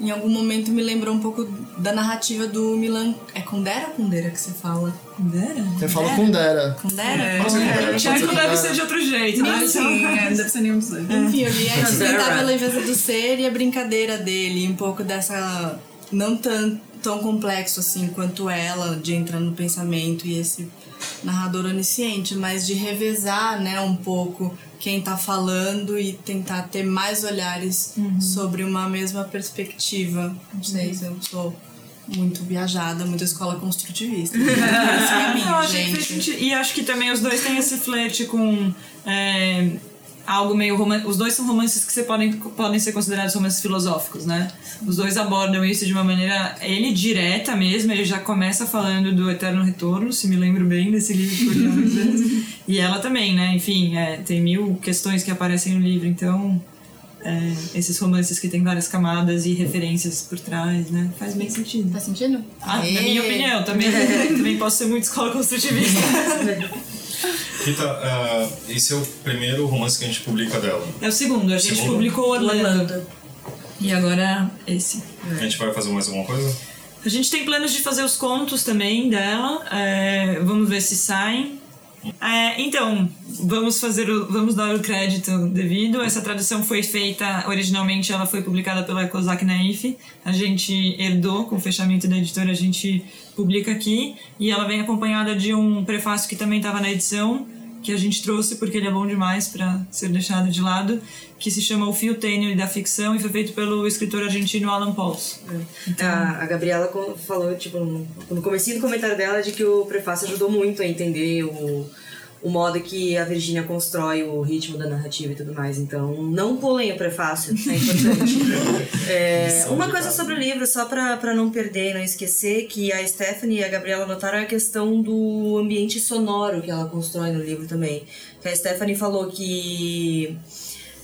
em algum momento me lembrou um pouco da narrativa do Milan. É Kundera ou Kundera que você fala? Kundera? Eu falo com Dera. Kundera? Pode ser com Dera, Tiago pode ser com deve ser de outro jeito, né? Sim, é, deve ser nenhum dos dois. Enfim, eu li a Kundera. Insustentável Leveza do Ser e a brincadeira dele, um pouco dessa. não tão, tão complexo assim quanto ela, de entrar no pensamento e esse narrador onisciente, mas de revezar, né, um pouco quem tá falando e tentar ter mais olhares sobre uma mesma perspectiva. Não sei se eu sou muito viajada, muito escola construtivista. [laughs] Esse caminho, Eu achei que fez gente. E acho que também os dois têm esse flerte com é, algo meio romance. Os dois são romances que você podem, podem ser considerados romances filosóficos, né? Os dois abordam isso de uma maneira. Ele direta mesmo, ele já começa falando do Eterno Retorno, se me lembro bem desse livro. [laughs] E ela também, né? Enfim, é, tem mil questões que aparecem no livro, então. é, esses romances que tem várias camadas e referências por trás, né? Faz bem sentido. Faz sentido? Ah, na minha opinião, também, [laughs] também posso ser muito escola construtivista. [laughs] Rita, ah, esse é o primeiro romance que a gente publica dela. É o segundo, a gente Segundo? publicou Orlando. Orlando. E agora esse. A gente vai fazer mais alguma coisa? A gente tem planos de fazer os contos também dela. é, vamos ver se saem. É, então, vamos fazer o, vamos dar o crédito devido. Essa tradução foi feita originalmente, ela foi publicada pela Kozak Naif. A gente herdou com o fechamento da editora, a gente publica aqui e ela vem acompanhada de um prefácio que também estava na edição que a gente trouxe porque ele é bom demais para ser deixado de lado, que se chama O Fio Tênue da Ficção e foi feito pelo escritor argentino Alan Pauls. A, a Gabriela falou, tipo, no, comecinho do comentário dela, de que o prefácio ajudou muito a entender o, o modo que a Virginia constrói o ritmo da narrativa e tudo mais. Então, não pulem o prefácio, é importante. [laughs] É, uma coisa sobre o livro, só pra não perder e não esquecer, que a Stephanie e a Gabriela notaram a questão do ambiente sonoro que ela constrói no livro também. Que a Stephanie falou que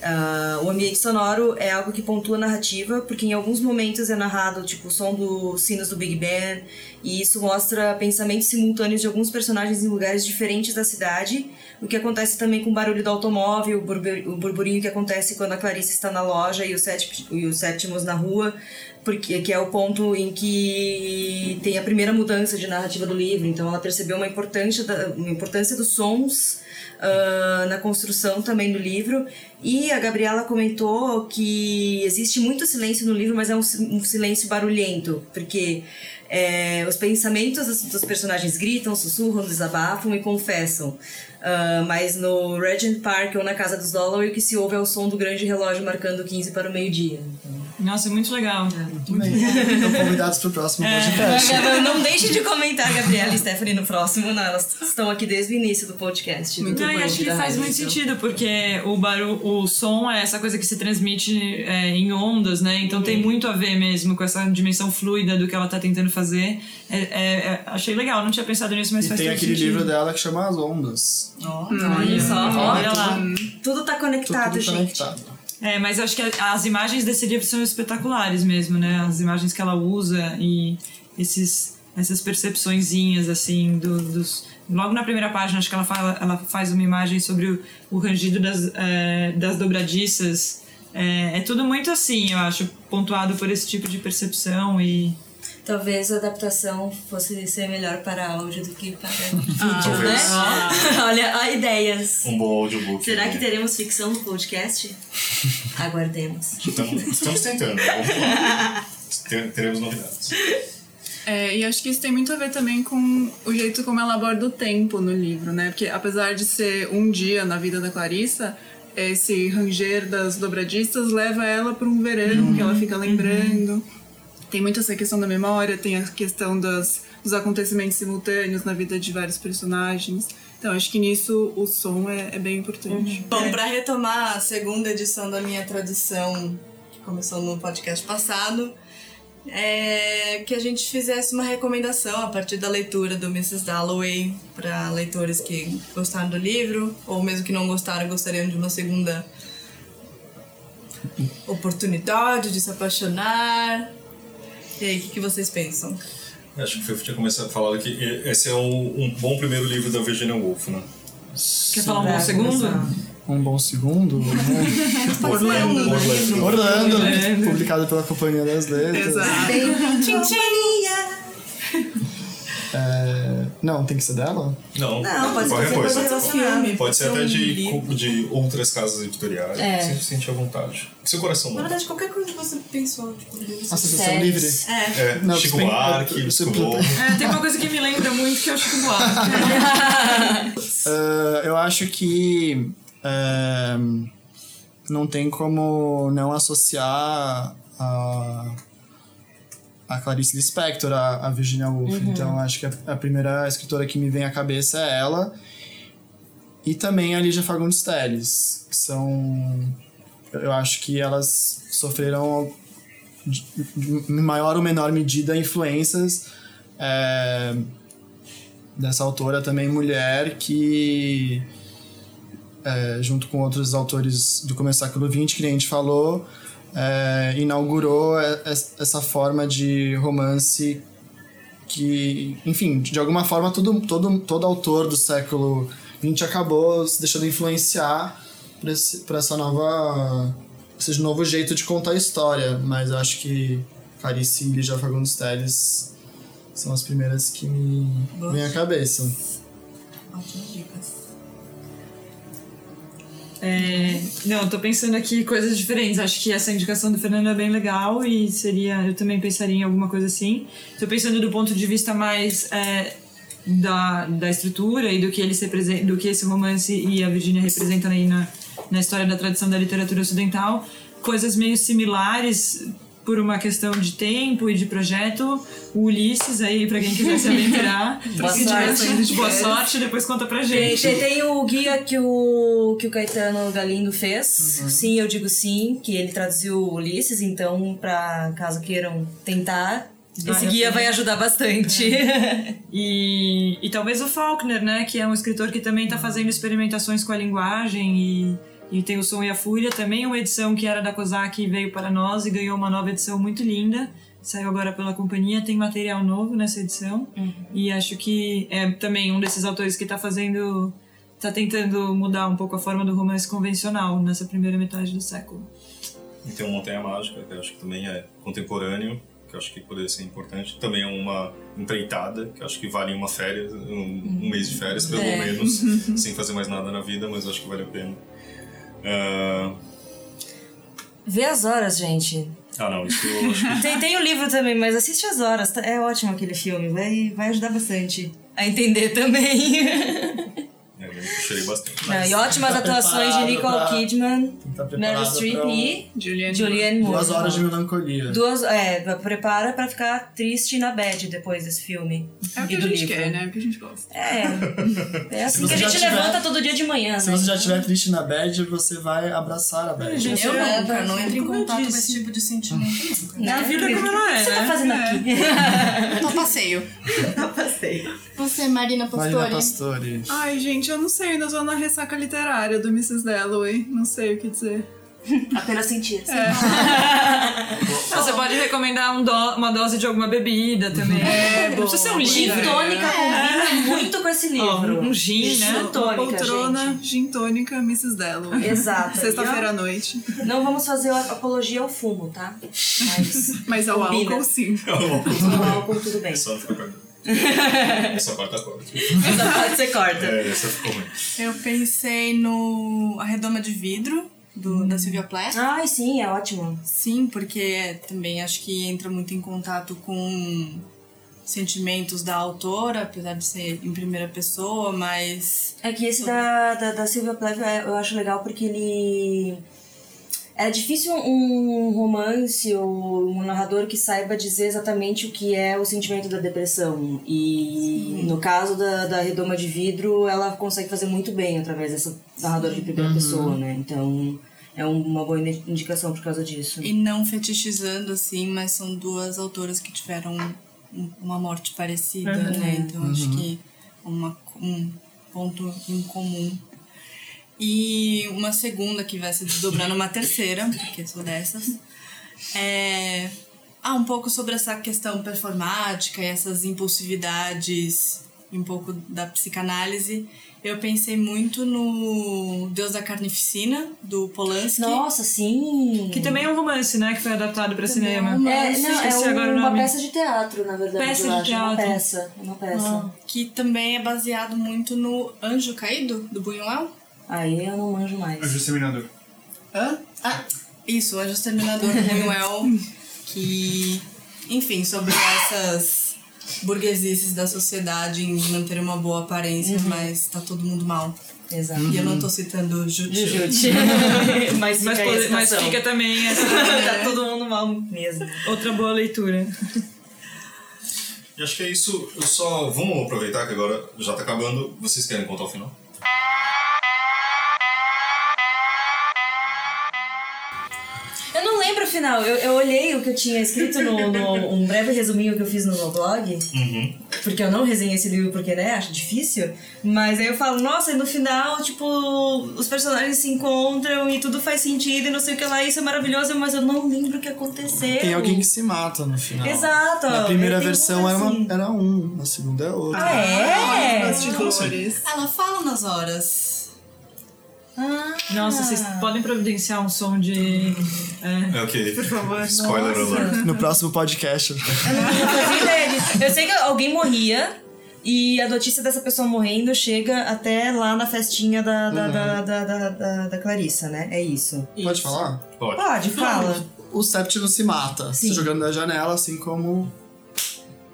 ah, o ambiente sonoro é algo que pontua a narrativa, porque em alguns momentos é narrado tipo o som dos sinos do Big Ben, e isso mostra pensamentos simultâneos de alguns personagens em lugares diferentes da cidade, o que acontece também com o barulho do automóvel, o, burbur- o burburinho que acontece quando a Clarice está na loja e o, Sép- e o Septimus na rua, porque que é o ponto em que tem a primeira mudança de narrativa do livro. Então ela percebeu uma importância, da, uma importância dos sons ah, na construção também do livro. E a Gabriela comentou que existe muito silêncio no livro, mas é um, um silêncio barulhento, porque é, os pensamentos dos, dos personagens gritam, sussurram, desabafam e confessam. Ah, mas no Regent Park ou na Casa dos Dalloway o que se ouve é o som do grande relógio marcando 15 para o meio-dia. Então, Nossa, é muito legal. Muito bem. Estão convidados pro próximo podcast. Não deixe de comentar, Gabriela e Stephanie, no próximo. Não, elas estão aqui desde o início do podcast. do Não, acho que faz rádio, muito então. sentido, porque o barulho, o som é essa coisa que se transmite é, em ondas, né? Então tem muito a ver mesmo com essa dimensão fluida do que ela tá tentando fazer. É, é- é- achei legal, não tinha pensado nisso, mas E faz tem aquele sentido. livro dela que chama As Ondas. Olha só, Olha lá. Tudo tá conectado, Tudo gente. conectado. É, mas eu acho que a- as imagens desse livro são espetaculares mesmo, né? As imagens que ela usa e esses, essas percepçõezinhas, assim, do- dos... Logo na primeira página, acho que ela, fala, ela faz uma imagem sobre o, o rangido das, é, das dobradiças. É, é tudo muito assim, eu acho, pontuado por esse tipo de percepção e... Talvez a adaptação fosse ser melhor para áudio do que para [laughs] vídeo, né? talvez. Olha, há ideias. Um bom audiobook. Será que teremos ficção no podcast? [laughs] Aguardemos. Estamos, estamos tentando, vamos lá. Ter- Teremos novidades. É, e acho que isso tem muito a ver também com o jeito como ela aborda o tempo no livro, né? Porque apesar de ser um dia na vida da Clarissa, esse ranger das dobradistas leva ela para um verão que ela fica lembrando. Tem muito essa questão da memória, tem a questão das, dos acontecimentos simultâneos na vida de vários personagens. Então acho que nisso o som é, é bem importante. Bom, pra retomar a segunda edição da minha tradição, que começou no podcast passado, é que a gente fizesse uma recomendação a partir da leitura do Mrs. Dalloway para leitores que gostaram do livro, ou mesmo que não gostaram, gostariam de uma segunda oportunidade de se apaixonar. E aí, o que, que vocês pensam? Acho que o Fefo tinha começado a falar que esse é um, um bom primeiro livro da Virginia Woolf, né? Quer falar um bom segundo? Um bom segundo. [laughs] né? Orlando. Orlando. Orlando, publicado pela Companhia das Letras. Exato. É, Não, tem que ser dela? Não, Não, pode ser coisa coisa. relacionada. Pode ser até de, de outras casas editoriais. É. Sempre se sente à vontade. Seu coração Na manda. verdade, qualquer coisa que você pensou, tipo, Associação Séries. Livre? É. É, Não, Chico tem- Buarque, Chico Globo. É, tem uma coisa que me lembra muito que é o Chico Buarque. [laughs] Ah, eu acho que é, não tem como não associar a, a Clarice Lispector a, a Virginia Woolf. Então acho que a, a primeira escritora que me vem à cabeça é ela. E também a Lígia Fagundes Telles, que são. Eu acho que elas sofreram, em maior ou menor medida, influências é, dessa autora também mulher que é, junto com outros autores do começo do século XX que a gente falou é, inaugurou e- es- essa forma de romance que enfim de alguma forma todo todo todo autor do século XX acabou se deixando influenciar por esse por essa nova esse novo jeito de contar a história mas eu acho que Clarice e Lígia Fagundes Telles são as primeiras que me vêm à cabeça. Dicas. É, não, tô pensando aqui coisas diferentes. Acho que essa indicação do Fernando é bem legal e seria. Eu também pensaria em alguma coisa assim. Tô pensando do ponto de vista mais é, da, da estrutura e do que, eles do que esse romance e a Virginia representam aí na, na história da tradição da literatura ocidental. Coisas meio similares por uma questão de tempo e de projeto. O Ulisses, aí, pra quem quiser [laughs] se aventurar. Boa quem saindo de boa sorte, depois conta pra gente. tem- tem o guia que o, que o Caetano Galindo fez. Uhum. Sim, eu digo sim, que ele traduziu Ulisses, então, pra caso queiram tentar, esse a guia vai ajudar bastante. [laughs] E, e talvez o Faulkner, né? Que é um escritor que também está fazendo experimentações com a linguagem e, e tem o Som e a Fúria, também uma edição que era da Kozak e veio para nós e ganhou uma nova edição muito linda. Saiu agora pela companhia, tem material novo nessa edição. E acho que é também um desses autores que está fazendo. está tentando mudar um pouco a forma do romance convencional nessa primeira metade do século. E tem o Montanha Mágica, que eu acho que também é contemporâneo, que eu acho que poderia ser importante. Também é uma empreitada, que eu acho que vale uma férias, um, um mês de férias, pelo É. menos, [laughs] sem fazer mais nada na vida, mas eu acho que vale a pena. Ah, Vê as horas, gente. ah, não, isso eu acho [laughs] Tem, tem o livro também, mas assiste as horas. tá- É ótimo aquele filme, vai, vai ajudar bastante a entender também. [laughs] é, eu chorei bastante. Não, e ótimas tá atuações de Nicole pra- Kidman, Tá Meryl Streep um- e Julianne. Julianne Moore. Duas horas de melancolia. Duas, é, prepara pra ficar triste na bad depois desse filme. É o que a gente livro. quer, né? É o que a gente gosta. É. [laughs] É assim que a gente tiver- levanta todo dia de manhã, Se né? você já estiver triste na bad, você vai abraçar a bad. Gente, Eu é, nunca, não entro em eu contato com esse tipo de sentimento nunca. É a vida como ela é, O que você tá né? fazendo aqui? [laughs] Tô passeio. Você, Marina Marina Pastori. Pastori. Ai, gente, eu não sei, ainda tô na ressaca literária do Mrs. Dalloway. Não sei o que dizer. Apenas sentir. Não, [laughs] você pode recomendar um do- uma dose de alguma bebida também. É, não precisa ser um Gin livro. tônica combina muito com esse livro. um gin, né? Gin Uma tônica, poltrona, gente. gin tônica, Mrs. Dalloway. Exato. Sexta-feira à noite. Não vamos fazer apologia ao fumo, tá? Mas [laughs] Mas ao Combina. álcool, sim. o álcool tudo bem. Só fica. Essa parte tá corta. Essa parte você corta. É, essa ficou ruim. Eu pensei no A Redoma de Vidro, do, da Sylvia Plath. Ai, sim, é ótimo. Sim, porque também acho que entra muito em contato com sentimentos da autora, apesar de ser em primeira pessoa, mas É que esse da, da, da Sylvia Plath eu acho legal porque ele. É difícil um romance ou um narrador que saiba dizer exatamente o que é o sentimento da depressão. E no caso da, da Redoma de Vidro, ela consegue fazer muito bem através dessa narradora de primeira pessoa, né? Então é uma boa indi- indicação por causa disso. e não fetichizando assim, mas são duas autoras que tiveram um- uma morte parecida, né? Então acho que uma, um ponto em comum. E uma segunda que vai se desdobrar numa terceira, porque sou dessas. É ah, um pouco sobre essa questão performática e essas impulsividades, um pouco da psicanálise. Eu pensei muito no Deus da Carnificina, do Polanski. Nossa, sim! Que também é um romance, né? Que foi adaptado pra cinema. um É, romance. não, é Esqueci agora uma peça de teatro, na verdade. Peça eu de acho. É Uma teatro. peça. é Uma peça. que também é baseado muito no Anjo Caído, do Buñuel. Aí eu não manjo mais. Anjo Seminador. Hã? Ah, isso, o Anjo Exterminador do Buñuel, que, enfim, sobre essas burguesices da sociedade em manter uma boa aparência, mas tá todo mundo mal. Exato. E eu não tô citando Jujutsu. Jujute. [laughs] mas fica Mas, pode- mas fica também essa Tá todo mundo mal mesmo. outra boa leitura. E acho que é isso. Eu só. Vamos aproveitar que agora já tá acabando. Vocês querem contar o final? Final. Eu, eu olhei o que eu tinha escrito no, no- um breve resuminho que eu fiz no meu blog. Uhum. Porque eu não resenhei esse livro porque, né, acho difícil. Mas aí eu falo, nossa, e no final, tipo, os personagens se encontram e tudo faz sentido e não sei o que lá. Isso é maravilhoso, mas eu não lembro o que aconteceu. Tem alguém que se mata no final. Exato. Na primeira versão era, assim. uma, era um, na segunda é outra. Ah, é? Bastidores. Ela fala nas horas. Ah, Nossa, vocês podem providenciar um som de. É. É ok. Por favor. Spoiler alert. No próximo podcast. Eu. Eu sei que alguém morria, E a notícia dessa pessoa morrendo chega até lá na festinha da, da, Uhum. da, da, da, da, da Clarissa, né? É isso. Pode falar? Pode. Pode, fala. O Septimo se mata, Sim. se jogando da janela, assim como.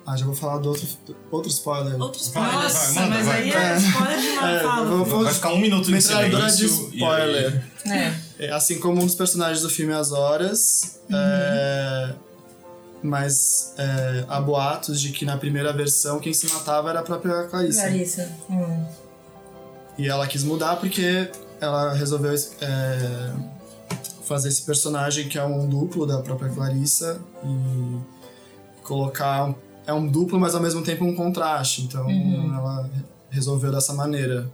Ah, já vou falar do outro, outro spoiler. Outros Vai, vai, Nossa, manda, mas vai. aí é spoiler demais, É, fala. vou- vou- Vai ficar um minuto de metralhadora de silêncio. e spoiler. É. É, assim como um dos personagens do filme As Horas, é, mas é, há boatos de que na primeira versão quem se matava era a própria Clarissa. Clarissa. Hum. E ela quis mudar porque ela resolveu é, fazer esse personagem que é um duplo da própria Clarissa e colocar. Um- é um duplo, mas ao mesmo tempo um contraste. Então ela resolveu dessa maneira.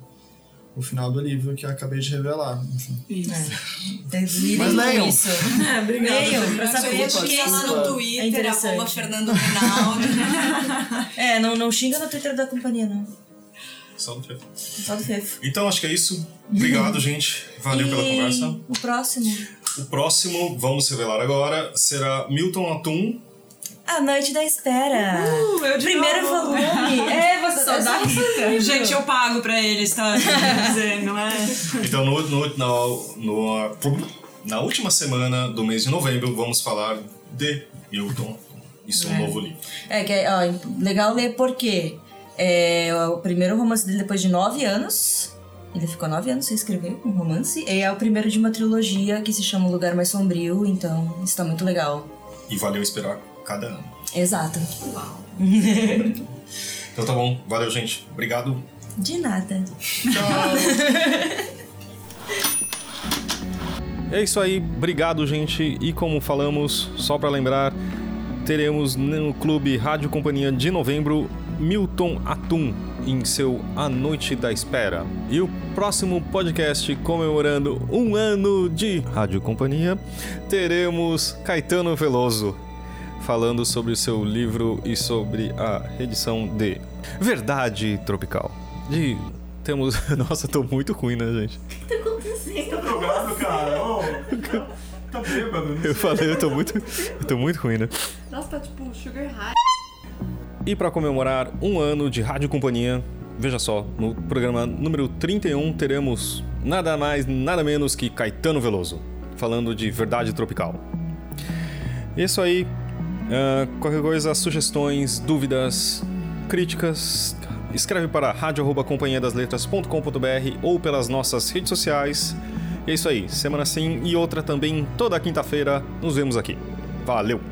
O final do livro que eu acabei de revelar. Enfim. Vocês lidem Mas leiam. isso. É, [laughs] obrigada. Leiam, pra saber porque chegar lá isso no é Twitter, arroba Fernando Reinaldo. [laughs] É, não, não xinga no Twitter da companhia, não. Só do Fefo. Só do Fefo. Então acho que é isso. Obrigado, [laughs] gente. Valeu pela E conversa. O próximo. O próximo, vamos revelar agora, será Milton Atum. A Noite da Espera. Uh, eu de Primeiro novo. volume. [laughs] É, você Só da Rita. Gente, eu pago pra eles, tá? Quer dizer, não é? [laughs] Então, no, no, na, no- na última semana do mês de novembro, vamos falar de Milton. Isso é um novo livro. É, que é ó, legal ler porque é o primeiro romance dele depois de nove anos. Ele ficou nove anos sem escrever um romance. E é o primeiro de uma trilogia que se chama O Lugar Mais Sombrio, então isso tá muito legal. E valeu esperar cada ano. Exato. [laughs] Então tá bom. Valeu, gente. Obrigado. De nada. [laughs] É isso aí, obrigado gente. E como falamos, só para lembrar, teremos no Clube Rádio Companhia de novembro Milton Atum em seu A Noite da Espera. E o próximo podcast comemorando um ano de Rádio Companhia, teremos Caetano Veloso falando sobre o seu livro e sobre a edição de Verdade Tropical. De temos, [laughs] nossa, tô muito ruim, né, gente? drogado, cara. Ô, tá bêbado. Eu falei, eu tô muito, eu tô muito ruim, né? Nossa, tá tipo sugar high. E para comemorar um ano de Rádio Companhia, veja só, no programa número 31 teremos nada mais, nada menos que Caetano Veloso, falando de Verdade Tropical. Isso aí, ah, qualquer coisa, sugestões, dúvidas, críticas, escreve para rádio.companhiadasletras.com.br ou pelas nossas redes sociais. E é isso aí, semana sim e outra também, toda quinta-feira, nos vemos aqui. Valeu!